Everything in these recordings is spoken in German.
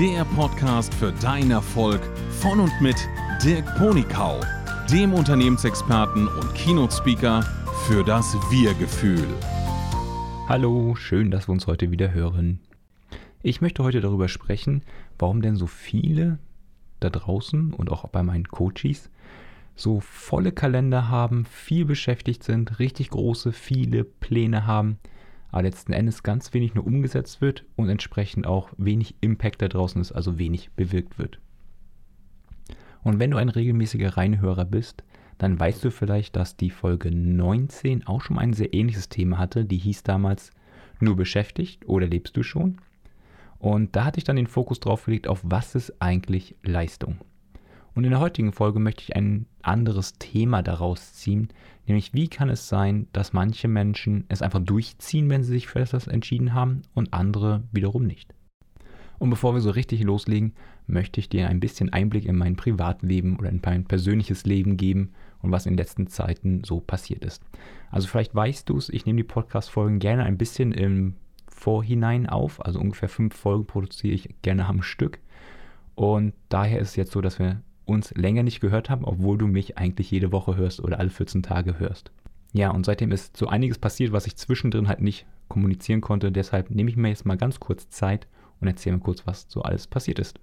der Podcast für deinen Erfolg von und mit Dirk Ponikau, dem Unternehmensexperten und Keynote-Speaker für das Wir-Gefühl. Hallo, schön, dass wir uns heute wieder hören. Ich möchte heute darüber sprechen, warum denn so viele da draußen und auch bei meinen Coaches so volle Kalender haben, viel beschäftigt sind, richtig große, viele Pläne haben, aber letzten Endes ganz wenig nur umgesetzt wird und entsprechend auch wenig Impact da draußen ist, also wenig bewirkt wird. Und wenn du ein regelmäßiger Reinhörer bist, dann weißt du vielleicht, dass die Folge 19 auch schon ein sehr ähnliches Thema hatte. Die hieß damals Nur beschäftigt oder lebst du schon? Und da hatte ich dann den Fokus drauf gelegt, auf was ist eigentlich Leistung. Und in der heutigen Folge möchte ich ein anderes Thema daraus ziehen, nämlich wie kann es sein, dass manche Menschen es einfach durchziehen, wenn sie sich für etwas entschieden haben und andere wiederum nicht. Und bevor wir so richtig loslegen, möchte ich dir ein bisschen Einblick in mein Privatleben oder in mein persönliches Leben geben und was in den letzten Zeiten so passiert ist. Also vielleicht weißt du es, ich nehme die Podcast-Folgen gerne ein bisschen im Vorhinein auf, also ungefähr fünf Folgen produziere ich gerne am Stück. Und daher ist es jetzt so, dass wir uns länger nicht gehört haben, obwohl du mich eigentlich jede Woche hörst oder alle 14 Tage hörst. Ja, und seitdem ist so einiges passiert, was ich zwischendrin halt nicht kommunizieren konnte. Deshalb nehme ich mir jetzt mal ganz kurz Zeit und erzähle mir kurz, was so alles passiert ist.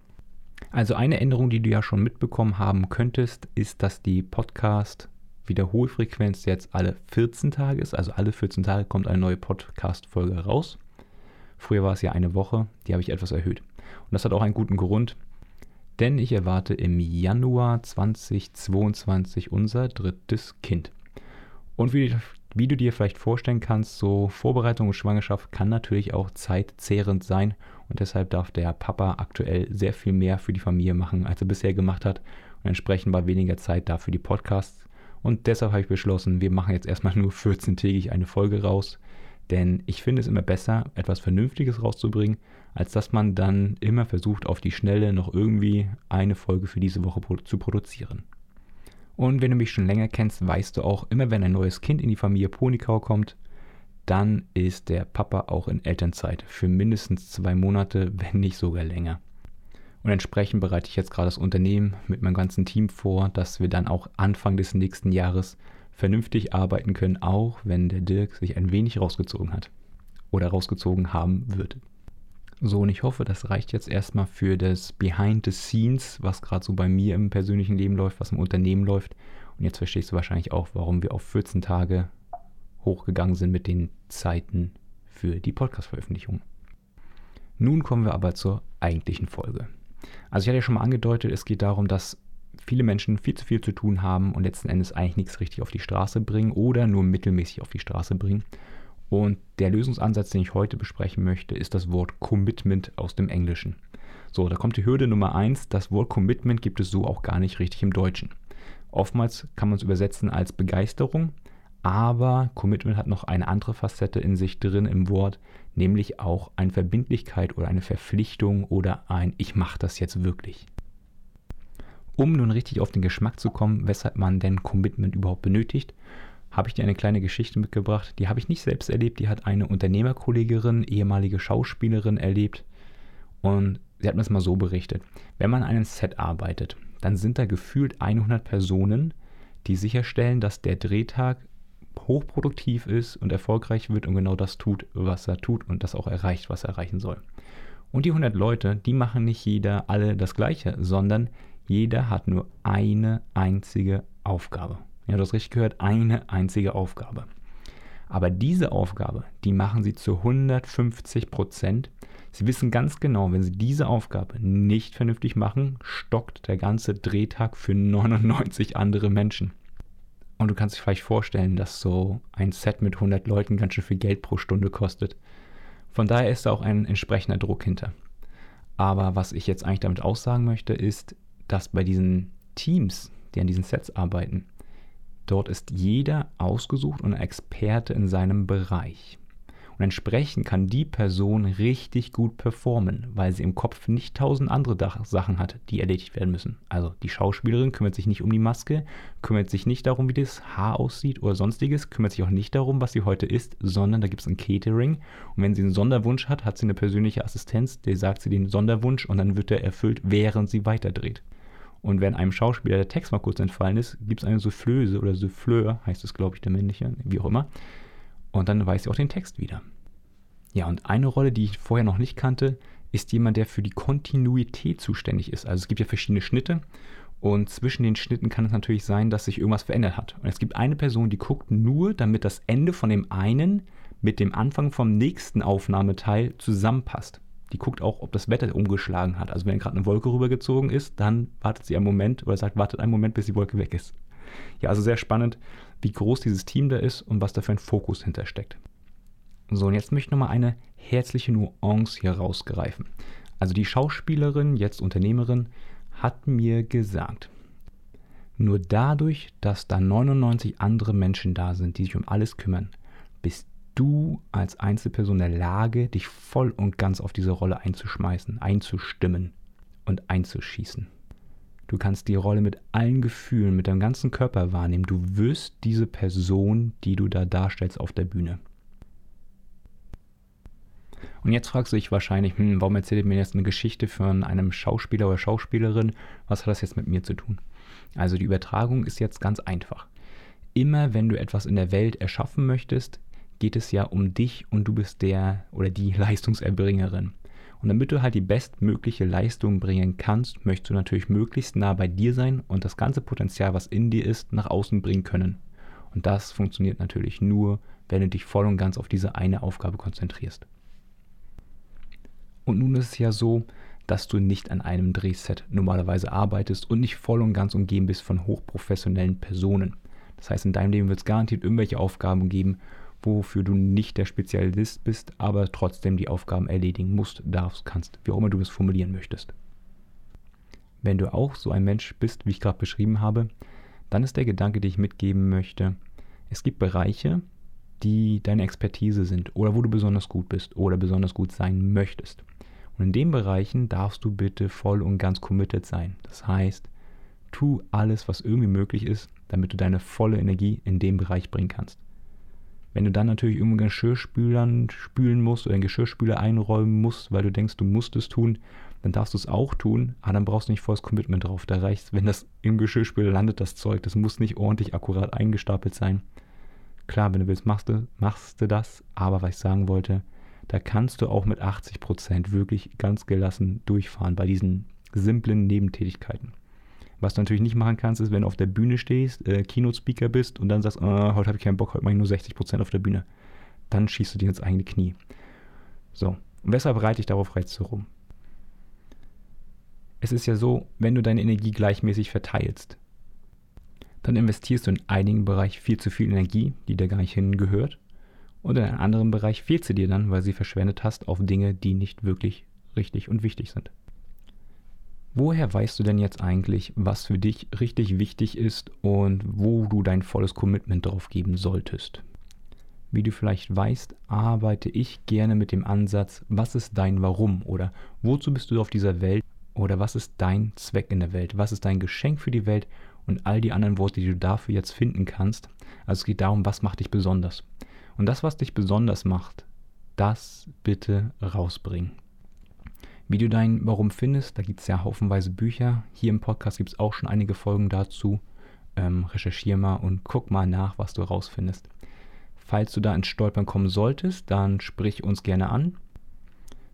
Also eine Änderung, die du ja schon mitbekommen haben könntest, ist, dass die Podcast Wiederholfrequenz jetzt alle 14 Tage ist. Also alle 14 Tage kommt eine neue Podcast-Folge raus. Früher war es ja eine Woche, die habe ich etwas erhöht. Und das hat auch einen guten Grund, denn ich erwarte im Januar 2022 unser drittes Kind. Und wie, wie, du dir vielleicht vorstellen kannst, so Vorbereitung und Schwangerschaft kann natürlich auch zeitzehrend sein und deshalb darf der Papa aktuell sehr viel mehr für die Familie machen, als er bisher gemacht hat und entsprechend war weniger Zeit da für die Podcasts. Und deshalb habe ich beschlossen, wir machen jetzt erstmal nur 14-tägig eine Folge raus, denn ich finde es immer besser, etwas Vernünftiges rauszubringen, als dass man dann immer versucht, auf die Schnelle noch irgendwie eine Folge für diese Woche zu produzieren. Und wenn du mich schon länger kennst, weißt du auch, immer wenn ein neues Kind in die Familie Ponikau kommt, dann ist der Papa auch in Elternzeit für mindestens zwei Monate, wenn nicht sogar länger. Und entsprechend bereite ich jetzt gerade das Unternehmen mit meinem ganzen Team vor, dass wir dann auch Anfang des nächsten Jahres vernünftig arbeiten können, auch wenn der Dirk sich ein wenig rausgezogen hat oder rausgezogen haben wird. So, und ich hoffe, das reicht jetzt erstmal für das Behind the Scenes, was gerade so bei mir im persönlichen Leben läuft, was im Unternehmen läuft. Und jetzt verstehst du wahrscheinlich auch, warum wir auf 14 Tage hochgegangen sind mit den Zeiten für die Podcast-Veröffentlichung. Nun kommen wir aber zur eigentlichen Folge. Also ich hatte ja schon mal angedeutet, es geht darum, dass viele Menschen viel zu viel zu tun haben und letzten Endes eigentlich nichts richtig auf die Straße bringen oder nur mittelmäßig auf die Straße bringen. Und der Lösungsansatz, den ich heute besprechen möchte, ist das Wort Commitment aus dem Englischen. So, da kommt die Hürde Nummer eins. Das Wort Commitment gibt es so auch gar nicht richtig im Deutschen. Oftmals kann man es übersetzen als Begeisterung, aber Commitment hat noch eine andere Facette in sich drin im Wort, nämlich auch eine Verbindlichkeit oder eine Verpflichtung oder ein Ich mache das jetzt wirklich. Um nun richtig auf den Geschmack zu kommen, weshalb man denn Commitment überhaupt benötigt, habe ich dir eine kleine Geschichte mitgebracht. Die habe ich nicht selbst erlebt, die hat eine Unternehmerkollegin, ehemalige Schauspielerin erlebt. Und sie hat mir das mal so berichtet. Wenn man an einem Set arbeitet, dann sind da gefühlt 100 Personen, die sicherstellen, dass der Drehtag hochproduktiv ist und erfolgreich wird und genau das tut, was er tut und das auch erreicht, was er erreichen soll. Und die 100 Leute, die machen nicht jeder alle das Gleiche, sondern jeder hat nur eine einzige Aufgabe. Ja, du hast richtig gehört, eine einzige Aufgabe. Aber diese Aufgabe, die machen sie zu 150 Prozent. Sie wissen ganz genau, wenn sie diese Aufgabe nicht vernünftig machen, stockt der ganze Drehtag für 99 andere Menschen. Und du kannst dir vielleicht vorstellen, dass so ein Set mit 100 Leuten ganz schön viel Geld pro Stunde kostet. Von daher ist da auch ein entsprechender Druck hinter. Aber was ich jetzt eigentlich damit aussagen möchte, ist, dass bei diesen Teams, die an diesen Sets arbeiten, dort ist jeder ausgesucht und ein Experte in seinem Bereich. Und entsprechend kann die Person richtig gut performen, weil sie im Kopf nicht tausend andere Sachen hat, die erledigt werden müssen. Also die Schauspielerin kümmert sich nicht um die Maske, kümmert sich nicht darum, wie das Haar aussieht oder sonstiges, kümmert sich auch nicht darum, was sie heute isst, sondern da gibt es ein Catering. Und wenn sie einen Sonderwunsch hat, hat sie eine persönliche Assistenz, der sagt sie den Sonderwunsch und dann wird der erfüllt, während sie weiterdreht. Und wenn einem Schauspieler der Text mal kurz entfallen ist, gibt es eine Soufflöse oder Souffleur, heißt es, glaube ich, der männliche, wie auch immer. Und dann weiß sie auch den Text wieder. Ja, und eine Rolle, die ich vorher noch nicht kannte, ist jemand, der für die Kontinuität zuständig ist. Also es gibt ja verschiedene Schnitte und zwischen den Schnitten kann es natürlich sein, dass sich irgendwas verändert hat. Und es gibt eine Person, die guckt nur, damit das Ende von dem einen mit dem Anfang vom nächsten Aufnahmeteil zusammenpasst. Die guckt auch, ob das Wetter umgeschlagen hat. Also wenn gerade eine Wolke rübergezogen ist, dann wartet sie einen Moment oder sagt, wartet einen Moment, bis die Wolke weg ist. Ja, also sehr spannend, wie groß dieses Team da ist und was da für ein Fokus hintersteckt. So, und jetzt möchte ich nochmal eine herzliche Nuance hier rausgreifen. Also die Schauspielerin, jetzt Unternehmerin, hat mir gesagt, nur dadurch, dass da 99 andere Menschen da sind, die sich um alles kümmern, bist du als Einzelperson in der Lage, dich voll und ganz auf diese Rolle einzuschmeißen, einzustimmen und einzuschießen. Du kannst die Rolle mit allen Gefühlen, mit deinem ganzen Körper wahrnehmen. Du wirst diese Person, die du da darstellst auf der Bühne. Und jetzt fragst du dich wahrscheinlich, hm, warum erzählt mir jetzt eine Geschichte von einem Schauspieler oder Schauspielerin? Was hat das jetzt mit mir zu tun? Also die Übertragung ist jetzt ganz einfach. Immer wenn du etwas in der Welt erschaffen möchtest, geht es ja um dich und du bist der oder die Leistungserbringerin. Und damit du halt die bestmögliche Leistung bringen kannst, möchtest du natürlich möglichst nah bei dir sein und das ganze Potenzial, was in dir ist, nach außen bringen können. Und das funktioniert natürlich nur, wenn du dich voll und ganz auf diese eine Aufgabe konzentrierst. Und nun ist es ja so, dass du nicht an einem Drehset normalerweise arbeitest und nicht voll und ganz umgeben bist von hochprofessionellen Personen. Das heißt, in deinem Leben wird es garantiert irgendwelche Aufgaben geben, wofür du nicht der Spezialist bist, aber trotzdem die Aufgaben erledigen musst, darfst, kannst, wie auch immer du es formulieren möchtest. Wenn du auch so ein Mensch bist, wie ich gerade beschrieben habe, dann ist der Gedanke, den ich mitgeben möchte, es gibt Bereiche, die deine Expertise sind oder wo du besonders gut bist oder besonders gut sein möchtest. Und in den Bereichen darfst du bitte voll und ganz committed sein. Das heißt, tu alles, was irgendwie möglich ist, damit du deine volle Energie in dem Bereich bringen kannst. Wenn du dann natürlich irgendwo Geschirrspülern spülen musst oder einen Geschirrspüler einräumen musst, weil du denkst, du musst es tun, dann darfst du es auch tun, aber dann brauchst du nicht volles Commitment drauf. Da reicht wenn das im Geschirrspüler landet, das Zeug, das muss nicht ordentlich akkurat eingestapelt sein. Klar, wenn du willst, machst du, machst du das, aber was ich sagen wollte, da kannst du auch mit 80% wirklich ganz gelassen durchfahren bei diesen simplen Nebentätigkeiten. Was du natürlich nicht machen kannst, ist, wenn du auf der Bühne stehst, äh, Keynote-Speaker bist und dann sagst, oh, heute habe ich keinen Bock, heute mache ich nur 60% auf der Bühne. Dann schießt du dir ins eigene Knie. So, und weshalb reite ich darauf rechts so rum? Es ist ja so, wenn du deine Energie gleichmäßig verteilst, dann investierst du in einigen Bereich viel zu viel Energie, die dir gar nicht hingehört, und in einem anderen Bereich fehlt sie dir dann, weil sie verschwendet hast auf Dinge, die nicht wirklich richtig und wichtig sind. Woher weißt du denn jetzt eigentlich, was für dich richtig wichtig ist und wo du dein volles Commitment drauf geben solltest? Wie du vielleicht weißt, arbeite ich gerne mit dem Ansatz, was ist dein Warum oder wozu bist du auf dieser Welt oder was ist dein Zweck in der Welt, was ist dein Geschenk für die Welt und all die anderen Worte, die du dafür jetzt finden kannst. Also es geht darum, was macht dich besonders. Und das, was dich besonders macht, das bitte rausbringen. Wie du dein Warum findest, da gibt es ja haufenweise Bücher. Hier im Podcast gibt es auch schon einige Folgen dazu. Ähm, recherchier mal und guck mal nach, was du rausfindest. Falls du da ins Stolpern kommen solltest, dann sprich uns gerne an.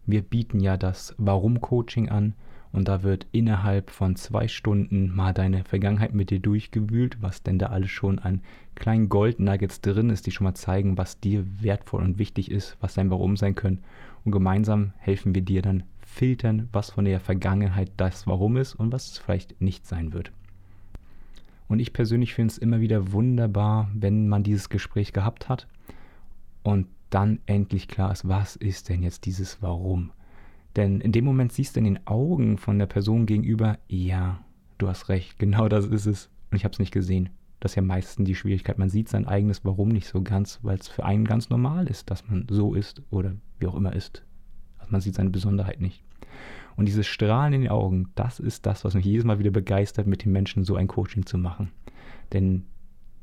Wir bieten ja das Warum-Coaching an und da wird innerhalb von zwei Stunden mal deine Vergangenheit mit dir durchgewühlt, was denn da alles schon an kleinen Goldnuggets drin ist, die schon mal zeigen, was dir wertvoll und wichtig ist, was dein Warum sein können. Und gemeinsam helfen wir dir dann filtern, was von der Vergangenheit das Warum ist und was es vielleicht nicht sein wird. Und ich persönlich finde es immer wieder wunderbar, wenn man dieses Gespräch gehabt hat und dann endlich klar ist, was ist denn jetzt dieses Warum? Denn in dem Moment siehst du in den Augen von der Person gegenüber, ja, du hast recht, genau das ist es und ich habe es nicht gesehen. Das ist ja meistens die Schwierigkeit. Man sieht sein eigenes Warum nicht so ganz, weil es für einen ganz normal ist, dass man so ist oder wie auch immer ist. Man sieht seine Besonderheit nicht. Und dieses Strahlen in den Augen, das ist das, was mich jedes Mal wieder begeistert, mit den Menschen so ein Coaching zu machen. Denn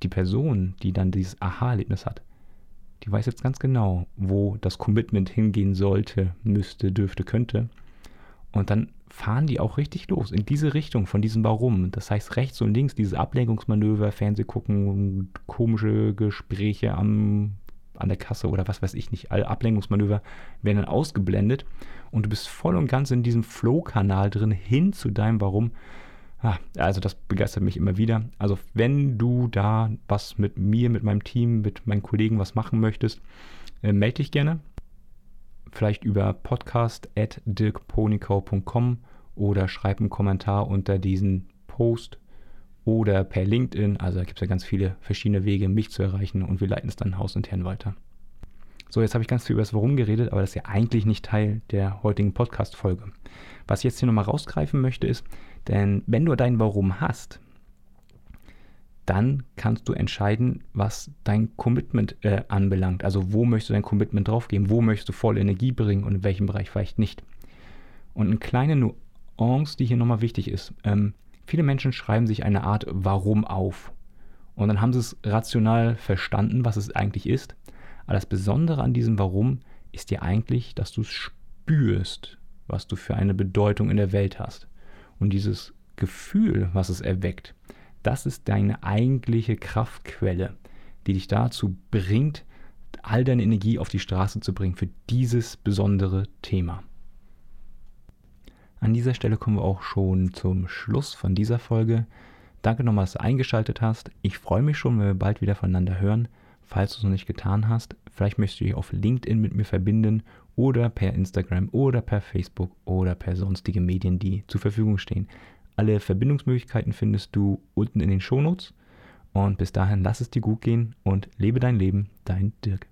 die Person, die dann dieses Aha-Erlebnis hat, die weiß jetzt ganz genau, wo das Commitment hingehen sollte, müsste, dürfte, könnte. Und dann fahren die auch richtig los in diese Richtung von diesem Warum. Das heißt, rechts und links diese Ablenkungsmanöver, Fernseh gucken, komische Gespräche am, an der Kasse oder was weiß ich nicht, alle Ablenkungsmanöver werden dann ausgeblendet und du bist voll und ganz in diesem Flow-Kanal drin hin zu deinem Warum. Ah, also das begeistert mich immer wieder. Also wenn du da was mit mir, mit meinem Team, mit meinen Kollegen was machen möchtest, äh, melde dich gerne vielleicht über podcast.dirkponikau.com oder schreib einen Kommentar unter diesen Post oder per LinkedIn. Also da gibt es ja ganz viele verschiedene Wege, mich zu erreichen und wir leiten es dann hausintern weiter. So, jetzt habe ich ganz viel über das Warum geredet, aber das ist ja eigentlich nicht Teil der heutigen Podcast-Folge. Was ich jetzt hier nochmal rausgreifen möchte, ist, denn wenn du dein Warum hast, dann kannst du entscheiden, was dein Commitment äh, anbelangt. Also wo möchtest du dein Commitment draufgeben, wo möchtest du voll Energie bringen und in welchem Bereich vielleicht nicht. Und eine kleine Nuance, die hier nochmal wichtig ist. Ähm, viele Menschen schreiben sich eine Art Warum auf. Und dann haben sie es rational verstanden, was es eigentlich ist. Aber das Besondere an diesem Warum ist ja eigentlich, dass du es spürst, was du für eine Bedeutung in der Welt hast. Und dieses Gefühl, was es erweckt, das ist deine eigentliche Kraftquelle, die dich dazu bringt, all deine Energie auf die Straße zu bringen für dieses besondere Thema. An dieser Stelle kommen wir auch schon zum Schluss von dieser Folge. Danke nochmal, dass du eingeschaltet hast. Ich freue mich schon, wenn wir bald wieder voneinander hören. Falls du es noch nicht getan hast, vielleicht möchtest du dich auf LinkedIn mit mir verbinden oder per Instagram oder per Facebook oder per sonstige Medien, die zur Verfügung stehen. Alle Verbindungsmöglichkeiten findest du unten in den Shownotes. Und bis dahin lass es dir gut gehen und lebe dein Leben, dein Dirk.